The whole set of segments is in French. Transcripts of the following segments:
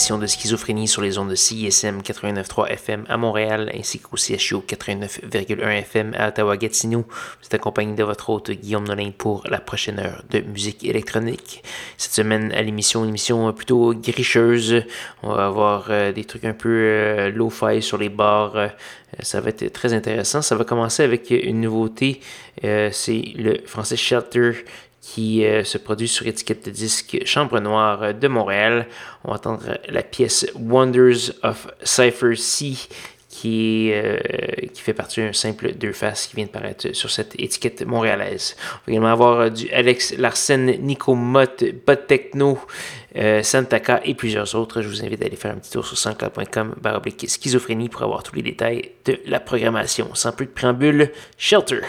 Édition de Schizophrénie sur les ondes de CISM 89.3 FM à Montréal ainsi qu'au CHU 89.1 FM à Ottawa-Gatineau. Vous êtes accompagné de votre hôte Guillaume Nolin pour la prochaine heure de musique électronique. Cette semaine à l'émission, une émission plutôt gricheuse. On va avoir euh, des trucs un peu euh, low-fi sur les bars. Euh, ça va être très intéressant. Ça va commencer avec une nouveauté. C'est le français Shelter qui euh, se produit sur étiquette de disque Chambre Noire de Montréal. On va entendre la pièce Wonders of Cypher C qui, euh, qui fait partie d'un simple deux faces qui vient de paraître sur cette étiquette montréalaise. On va également avoir du Alex Larsen, Nico Mott, Bot Techno, euh, Santaka et plusieurs autres. Je vous invite à aller faire un petit tour sur sanscloud.com baroblique schizophrénie pour avoir tous les détails de la programmation. Sans plus de préambule, Shelter.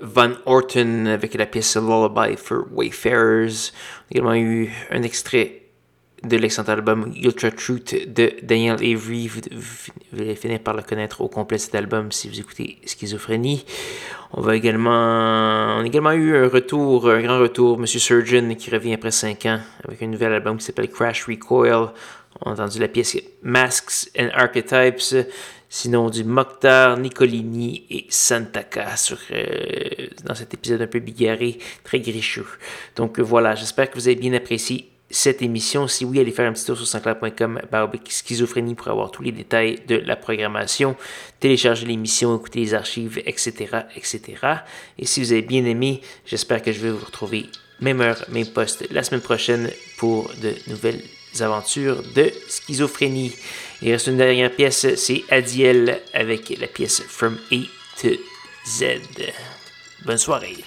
Van Orton avec la pièce Lullaby for Wayfarers. On a également eu un extrait de l'excellent album Ultra Truth de Daniel Avery. Vous, allez finir par le connaître au complet cet album si vous écoutez Schizophrénie. On va également, on a également eu un retour, un grand retour, Monsieur Surgeon qui revient après 5 ans avec un nouvel album qui s'appelle Crash Recoil. On a entendu la pièce Masks and Archetypes, sinon du Mokhtar, Nicolini et Santaka euh, dans cet épisode un peu bigarré, très gricheux. Donc voilà, j'espère que vous avez bien apprécié cette émission. Si oui, allez faire un petit tour sur sanclair.com schizophrénie pour avoir tous les détails de la programmation, télécharger l'émission, écouter les archives, etc., etc. Et si vous avez bien aimé, j'espère que je vais vous retrouver même heure, même poste la semaine prochaine pour de nouvelles aventures de schizophrénie. Il reste une dernière pièce, c'est Adiel avec la pièce From A to Z. Bonne soirée.